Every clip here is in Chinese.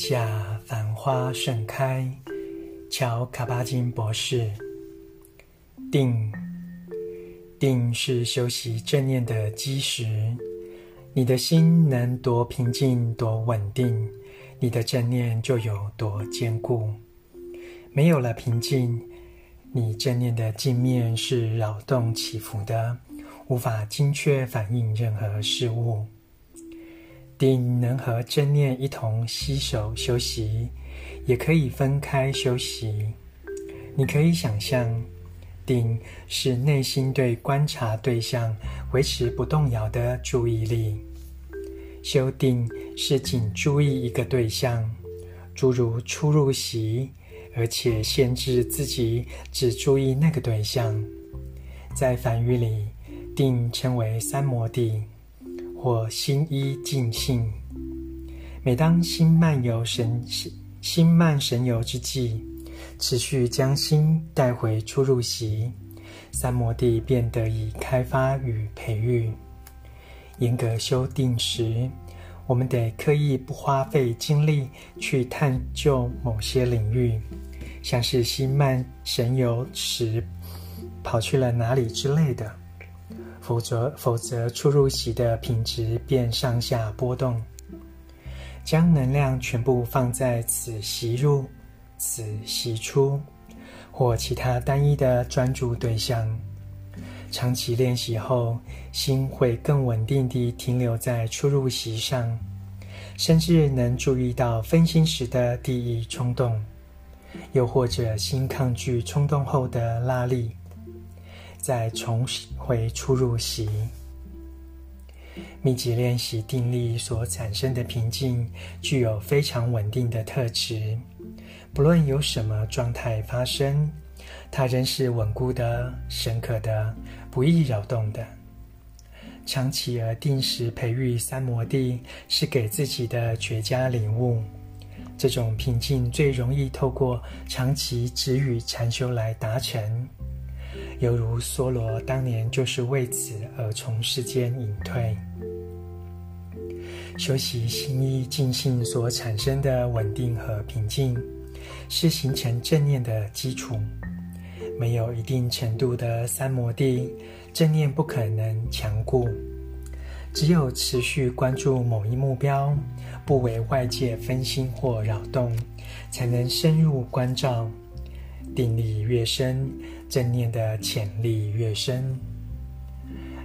下繁花盛开，乔卡巴金博士。定，定是修习正念的基石。你的心能多平静、多稳定，你的正念就有多坚固。没有了平静，你正念的镜面是扰动起伏的，无法精确反映任何事物。定能和正念一同携手修习，也可以分开修习。你可以想象，定是内心对观察对象维持不动摇的注意力。修定是仅注意一个对象，诸如出入息，而且限制自己只注意那个对象。在梵语里，定称为三摩地。或心一尽性，每当心漫游神心心漫神游之际，持续将心带回出入席，三摩地便得以开发与培育。严格修定时，我们得刻意不花费精力去探究某些领域，像是心漫神游时跑去了哪里之类的。否则，否则出入息的品质便上下波动。将能量全部放在此吸入、此吸出，或其他单一的专注对象。长期练习后，心会更稳定地停留在出入息上，甚至能注意到分心时的第一冲动，又或者心抗拒冲动后的拉力。再重回出入席，密集练习定力所产生的平静，具有非常稳定的特质。不论有什么状态发生，它仍是稳固的、深刻的、不易扰动的。长期而定时培育三摩地，是给自己的绝佳领悟。这种平静最容易透过长期止语禅修来达成。犹如梭罗当年就是为此而从世间隐退。修习心一静性所产生的稳定和平静，是形成正念的基础。没有一定程度的三摩地，正念不可能强固。只有持续关注某一目标，不为外界分心或扰动，才能深入关照。定力越深，正念的潜力越深。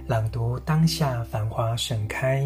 朗读当下，繁花盛开。